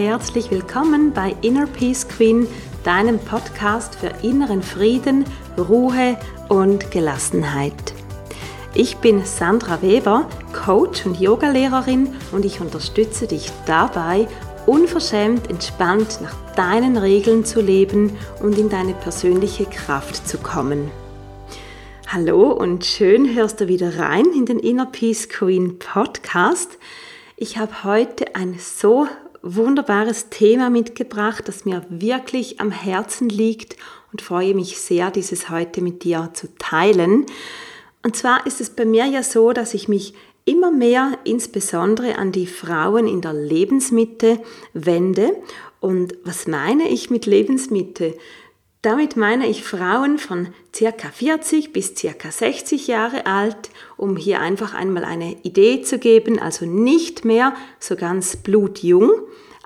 herzlich willkommen bei Inner Peace Queen, deinem Podcast für inneren Frieden, Ruhe und Gelassenheit. Ich bin Sandra Weber, Coach und Yogalehrerin und ich unterstütze dich dabei, unverschämt entspannt nach deinen Regeln zu leben und in deine persönliche Kraft zu kommen. Hallo und schön hörst du wieder rein in den Inner Peace Queen Podcast. Ich habe heute ein so wunderbares Thema mitgebracht, das mir wirklich am Herzen liegt und freue mich sehr, dieses heute mit dir zu teilen. Und zwar ist es bei mir ja so, dass ich mich immer mehr insbesondere an die Frauen in der Lebensmitte wende. Und was meine ich mit Lebensmitte? Damit meine ich Frauen von circa 40 bis circa 60 Jahre alt, um hier einfach einmal eine Idee zu geben, also nicht mehr so ganz blutjung,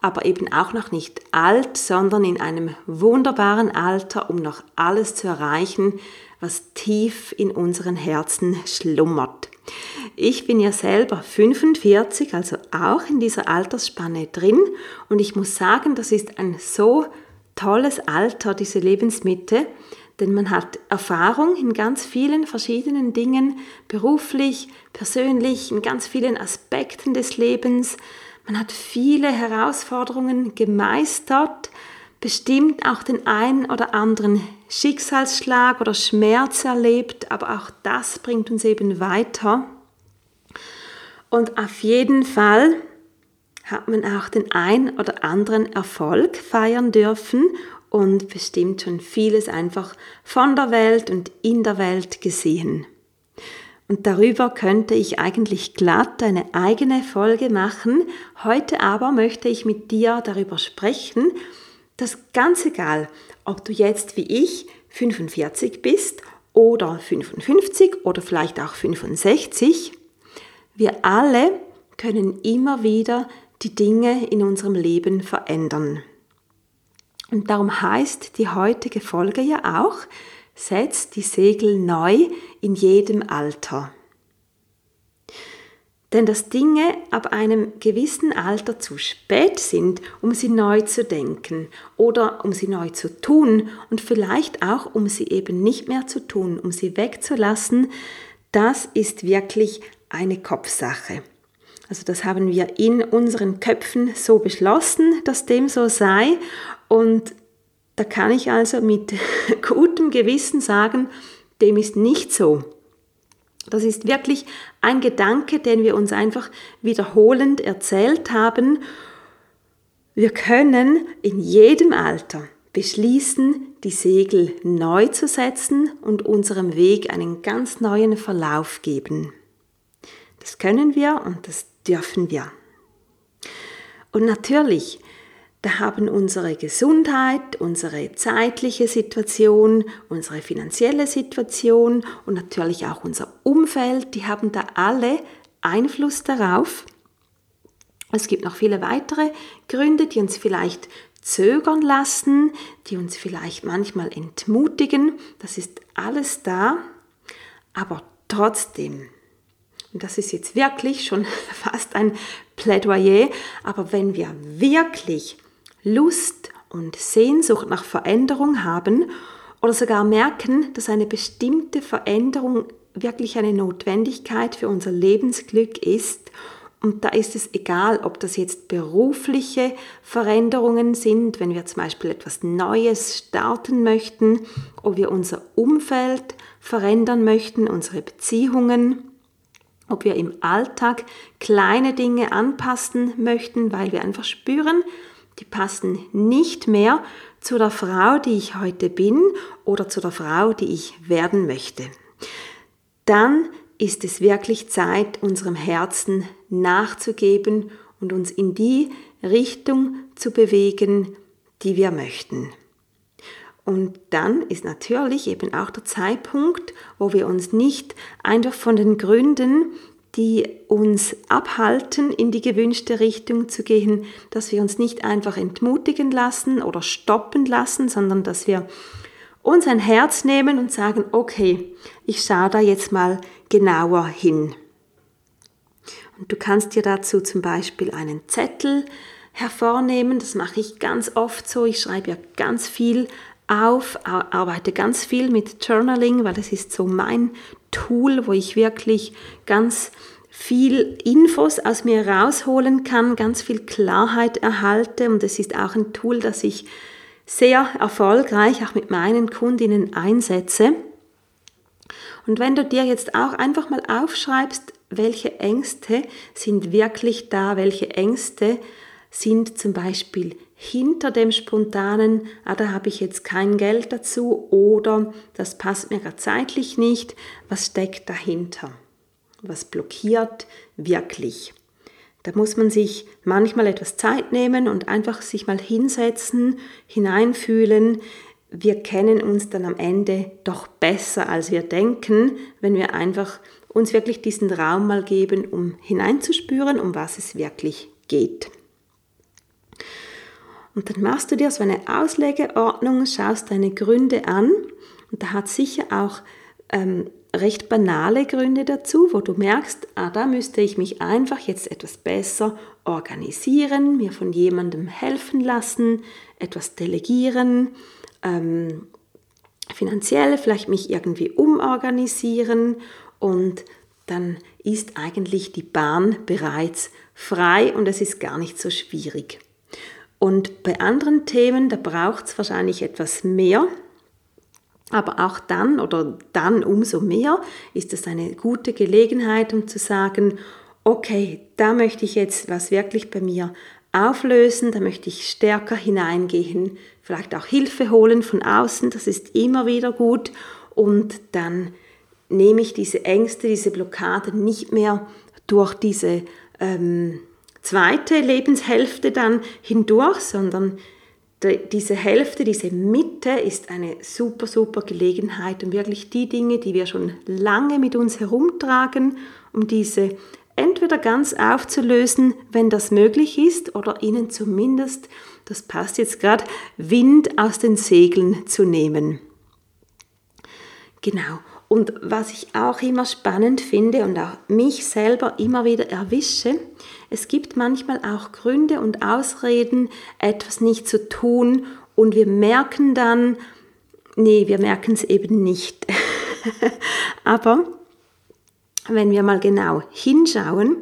aber eben auch noch nicht alt, sondern in einem wunderbaren Alter, um noch alles zu erreichen, was tief in unseren Herzen schlummert. Ich bin ja selber 45, also auch in dieser Altersspanne drin und ich muss sagen, das ist ein so tolles Alter, diese Lebensmitte, denn man hat Erfahrung in ganz vielen verschiedenen Dingen, beruflich, persönlich, in ganz vielen Aspekten des Lebens. Man hat viele Herausforderungen gemeistert, bestimmt auch den einen oder anderen Schicksalsschlag oder Schmerz erlebt, aber auch das bringt uns eben weiter. Und auf jeden Fall hat man auch den ein oder anderen Erfolg feiern dürfen und bestimmt schon vieles einfach von der Welt und in der Welt gesehen. Und darüber könnte ich eigentlich glatt eine eigene Folge machen. Heute aber möchte ich mit dir darüber sprechen, dass ganz egal, ob du jetzt wie ich 45 bist oder 55 oder vielleicht auch 65, wir alle können immer wieder die Dinge in unserem Leben verändern. Und darum heißt die heutige Folge ja auch, setzt die Segel neu in jedem Alter. Denn dass Dinge ab einem gewissen Alter zu spät sind, um sie neu zu denken oder um sie neu zu tun und vielleicht auch um sie eben nicht mehr zu tun, um sie wegzulassen, das ist wirklich eine Kopfsache. Also das haben wir in unseren Köpfen so beschlossen, dass dem so sei. Und da kann ich also mit gutem Gewissen sagen, dem ist nicht so. Das ist wirklich ein Gedanke, den wir uns einfach wiederholend erzählt haben. Wir können in jedem Alter beschließen, die Segel neu zu setzen und unserem Weg einen ganz neuen Verlauf geben. Das können wir und das dürfen wir. Und natürlich, da haben unsere Gesundheit, unsere zeitliche Situation, unsere finanzielle Situation und natürlich auch unser Umfeld, die haben da alle Einfluss darauf. Es gibt noch viele weitere Gründe, die uns vielleicht zögern lassen, die uns vielleicht manchmal entmutigen. Das ist alles da. Aber trotzdem, und das ist jetzt wirklich schon fast ein Plädoyer, aber wenn wir wirklich Lust und Sehnsucht nach Veränderung haben oder sogar merken, dass eine bestimmte Veränderung wirklich eine Notwendigkeit für unser Lebensglück ist, und da ist es egal, ob das jetzt berufliche Veränderungen sind, wenn wir zum Beispiel etwas Neues starten möchten, ob wir unser Umfeld verändern möchten, unsere Beziehungen, ob wir im Alltag kleine Dinge anpassen möchten, weil wir einfach spüren, die passen nicht mehr zu der Frau, die ich heute bin oder zu der Frau, die ich werden möchte. Dann ist es wirklich Zeit, unserem Herzen nachzugeben und uns in die Richtung zu bewegen, die wir möchten. Und dann ist natürlich eben auch der Zeitpunkt, wo wir uns nicht einfach von den Gründen, die uns abhalten, in die gewünschte Richtung zu gehen, dass wir uns nicht einfach entmutigen lassen oder stoppen lassen, sondern dass wir uns ein Herz nehmen und sagen, okay, ich schaue da jetzt mal genauer hin. Und du kannst dir dazu zum Beispiel einen Zettel hervornehmen. Das mache ich ganz oft so. Ich schreibe ja ganz viel auf, arbeite ganz viel mit Journaling, weil das ist so mein Tool, wo ich wirklich ganz viel Infos aus mir rausholen kann, ganz viel Klarheit erhalte und es ist auch ein Tool, das ich sehr erfolgreich auch mit meinen Kundinnen einsetze. Und wenn du dir jetzt auch einfach mal aufschreibst, welche Ängste sind wirklich da, welche Ängste sind zum Beispiel hinter dem spontanen, ah, da habe ich jetzt kein Geld dazu oder das passt mir gerade zeitlich nicht, was steckt dahinter? Was blockiert wirklich? Da muss man sich manchmal etwas Zeit nehmen und einfach sich mal hinsetzen, hineinfühlen. Wir kennen uns dann am Ende doch besser, als wir denken, wenn wir einfach uns wirklich diesen Raum mal geben, um hineinzuspüren, um was es wirklich geht. Und dann machst du dir so eine Auslegeordnung, schaust deine Gründe an und da hat sicher auch ähm, recht banale Gründe dazu, wo du merkst, ah, da müsste ich mich einfach jetzt etwas besser organisieren, mir von jemandem helfen lassen, etwas delegieren, ähm, finanziell vielleicht mich irgendwie umorganisieren und dann ist eigentlich die Bahn bereits frei und es ist gar nicht so schwierig. Und bei anderen Themen, da braucht es wahrscheinlich etwas mehr, aber auch dann oder dann umso mehr ist es eine gute Gelegenheit, um zu sagen, okay, da möchte ich jetzt was wirklich bei mir auflösen, da möchte ich stärker hineingehen, vielleicht auch Hilfe holen von außen, das ist immer wieder gut. Und dann nehme ich diese Ängste, diese Blockaden nicht mehr durch diese ähm, zweite Lebenshälfte dann hindurch, sondern diese Hälfte, diese Mitte ist eine super, super Gelegenheit, um wirklich die Dinge, die wir schon lange mit uns herumtragen, um diese entweder ganz aufzulösen, wenn das möglich ist, oder ihnen zumindest, das passt jetzt gerade, Wind aus den Segeln zu nehmen. Genau. Und was ich auch immer spannend finde und auch mich selber immer wieder erwische, es gibt manchmal auch Gründe und Ausreden, etwas nicht zu tun und wir merken dann, nee, wir merken es eben nicht. Aber wenn wir mal genau hinschauen,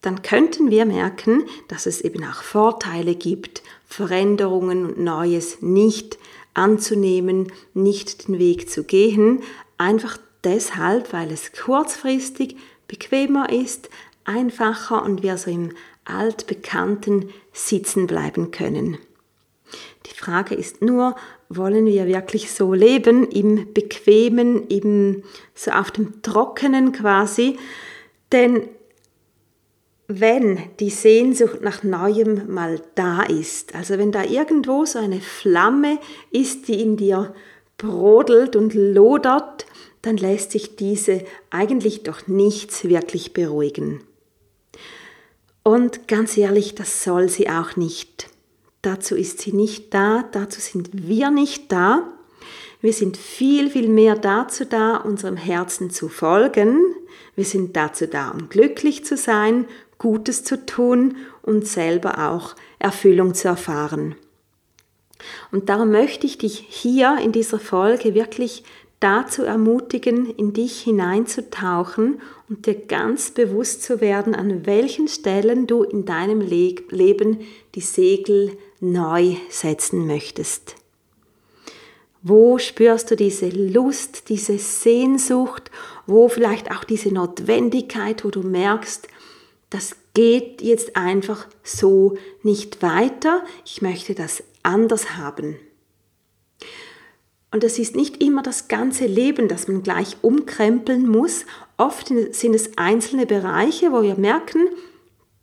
dann könnten wir merken, dass es eben auch Vorteile gibt, Veränderungen und Neues nicht anzunehmen, nicht den Weg zu gehen, einfach deshalb, weil es kurzfristig bequemer ist, einfacher und wir so im altbekannten sitzen bleiben können. Die Frage ist nur, wollen wir wirklich so leben, im bequemen, im so auf dem trockenen quasi? Denn wenn die Sehnsucht nach Neuem mal da ist, also wenn da irgendwo so eine Flamme ist, die in dir brodelt und lodert, dann lässt sich diese eigentlich doch nichts wirklich beruhigen. Und ganz ehrlich, das soll sie auch nicht. Dazu ist sie nicht da, dazu sind wir nicht da. Wir sind viel, viel mehr dazu da, unserem Herzen zu folgen. Wir sind dazu da, um glücklich zu sein, Gutes zu tun und selber auch Erfüllung zu erfahren. Und darum möchte ich dich hier in dieser Folge wirklich dazu ermutigen, in dich hineinzutauchen und dir ganz bewusst zu werden, an welchen Stellen du in deinem Le Leben die Segel neu setzen möchtest. Wo spürst du diese Lust, diese Sehnsucht, wo vielleicht auch diese Notwendigkeit, wo du merkst, das geht jetzt einfach so nicht weiter, ich möchte das anders haben. Und es ist nicht immer das ganze Leben, das man gleich umkrempeln muss. Oft sind es einzelne Bereiche, wo wir merken,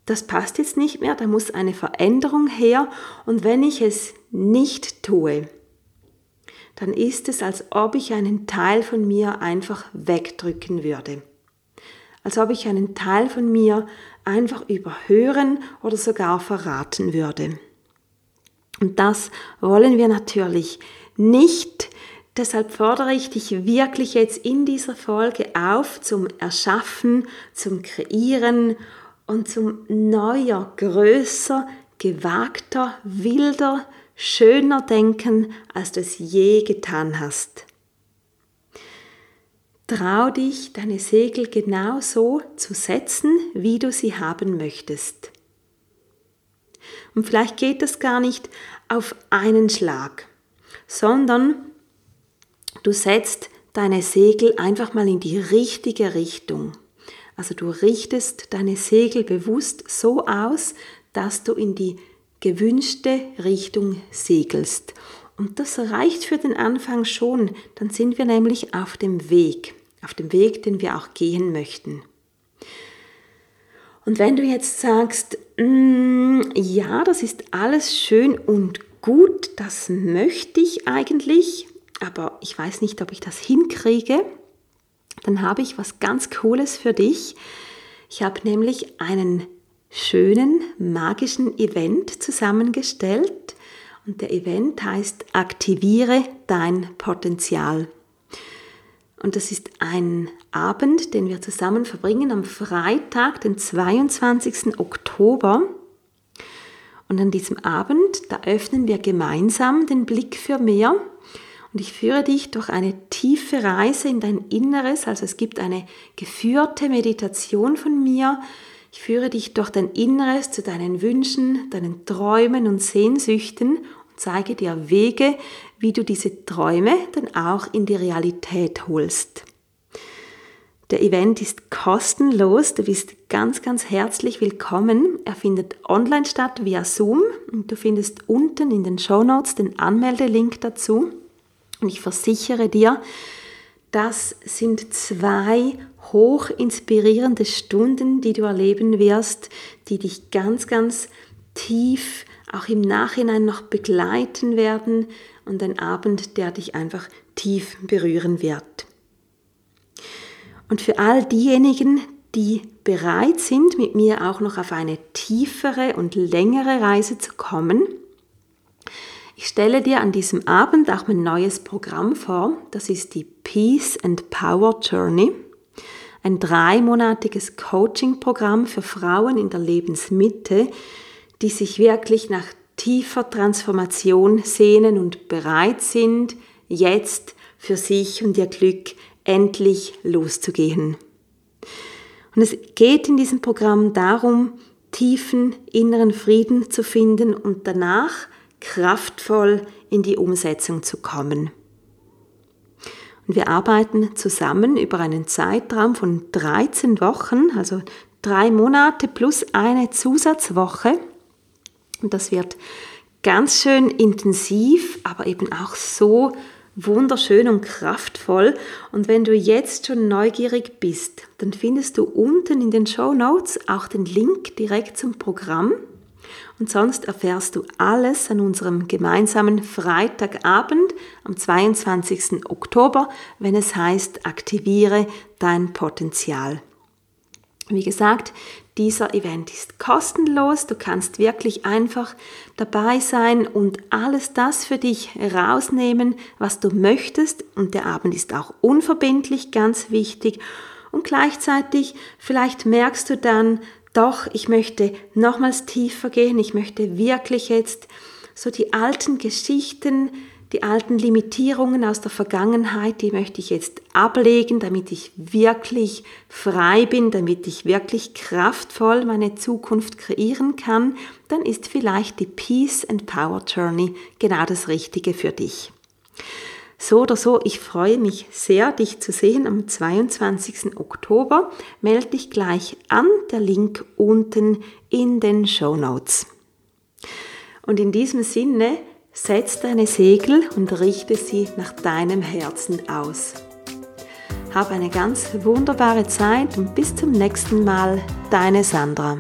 das passt jetzt nicht mehr, da muss eine Veränderung her. Und wenn ich es nicht tue, dann ist es, als ob ich einen Teil von mir einfach wegdrücken würde. Als ob ich einen Teil von mir einfach überhören oder sogar verraten würde. Und das wollen wir natürlich nicht. Deshalb fordere ich dich wirklich jetzt in dieser Folge auf zum Erschaffen, zum Kreieren und zum neuer, größer gewagter, wilder, schöner denken, als du es je getan hast. Trau dich, deine Segel genau so zu setzen, wie du sie haben möchtest. Und vielleicht geht das gar nicht auf einen Schlag, sondern du setzt deine Segel einfach mal in die richtige Richtung. Also du richtest deine Segel bewusst so aus, dass du in die gewünschte Richtung segelst. Und das reicht für den Anfang schon. Dann sind wir nämlich auf dem Weg, auf dem Weg, den wir auch gehen möchten. Und wenn du jetzt sagst, mm, ja, das ist alles schön und gut, das möchte ich eigentlich, aber ich weiß nicht, ob ich das hinkriege, dann habe ich was ganz Cooles für dich. Ich habe nämlich einen schönen, magischen Event zusammengestellt und der Event heißt Aktiviere dein Potenzial. Und das ist ein Abend, den wir zusammen verbringen am Freitag, den 22. Oktober. Und an diesem Abend, da öffnen wir gemeinsam den Blick für mehr und ich führe dich durch eine tiefe Reise in dein Inneres. Also es gibt eine geführte Meditation von mir. Ich führe dich durch dein Inneres zu deinen Wünschen, deinen Träumen und Sehnsüchten und zeige dir Wege, wie du diese Träume dann auch in die Realität holst. Der Event ist kostenlos, du bist ganz, ganz herzlich willkommen. Er findet online statt via Zoom und du findest unten in den Show Notes den Anmeldelink dazu. Und ich versichere dir, das sind zwei hoch inspirierende Stunden, die du erleben wirst, die dich ganz, ganz tief auch im Nachhinein noch begleiten werden und ein Abend, der dich einfach tief berühren wird. Und für all diejenigen, die bereit sind, mit mir auch noch auf eine tiefere und längere Reise zu kommen, ich stelle dir an diesem Abend auch mein neues Programm vor. Das ist die Peace and Power Journey. Ein dreimonatiges Coaching-Programm für Frauen in der Lebensmitte, die sich wirklich nach tiefer Transformation sehnen und bereit sind, jetzt für sich und ihr Glück endlich loszugehen. Und es geht in diesem Programm darum, tiefen inneren Frieden zu finden und danach kraftvoll in die Umsetzung zu kommen. Und wir arbeiten zusammen über einen Zeitraum von 13 Wochen, also drei Monate plus eine Zusatzwoche. Und das wird ganz schön intensiv, aber eben auch so wunderschön und kraftvoll. Und wenn du jetzt schon neugierig bist, dann findest du unten in den Show Notes auch den Link direkt zum Programm. Und sonst erfährst du alles an unserem gemeinsamen Freitagabend am 22. Oktober, wenn es heißt, aktiviere dein Potenzial. Wie gesagt, dieser Event ist kostenlos. Du kannst wirklich einfach dabei sein und alles das für dich rausnehmen, was du möchtest. Und der Abend ist auch unverbindlich, ganz wichtig. Und gleichzeitig, vielleicht merkst du dann, doch, ich möchte nochmals tiefer gehen, ich möchte wirklich jetzt so die alten Geschichten, die alten Limitierungen aus der Vergangenheit, die möchte ich jetzt ablegen, damit ich wirklich frei bin, damit ich wirklich kraftvoll meine Zukunft kreieren kann, dann ist vielleicht die Peace and Power Journey genau das Richtige für dich. So oder so, ich freue mich sehr, dich zu sehen am 22. Oktober. Melde dich gleich an, der Link unten in den Show Notes. Und in diesem Sinne, setz deine Segel und richte sie nach deinem Herzen aus. Hab eine ganz wunderbare Zeit und bis zum nächsten Mal, deine Sandra.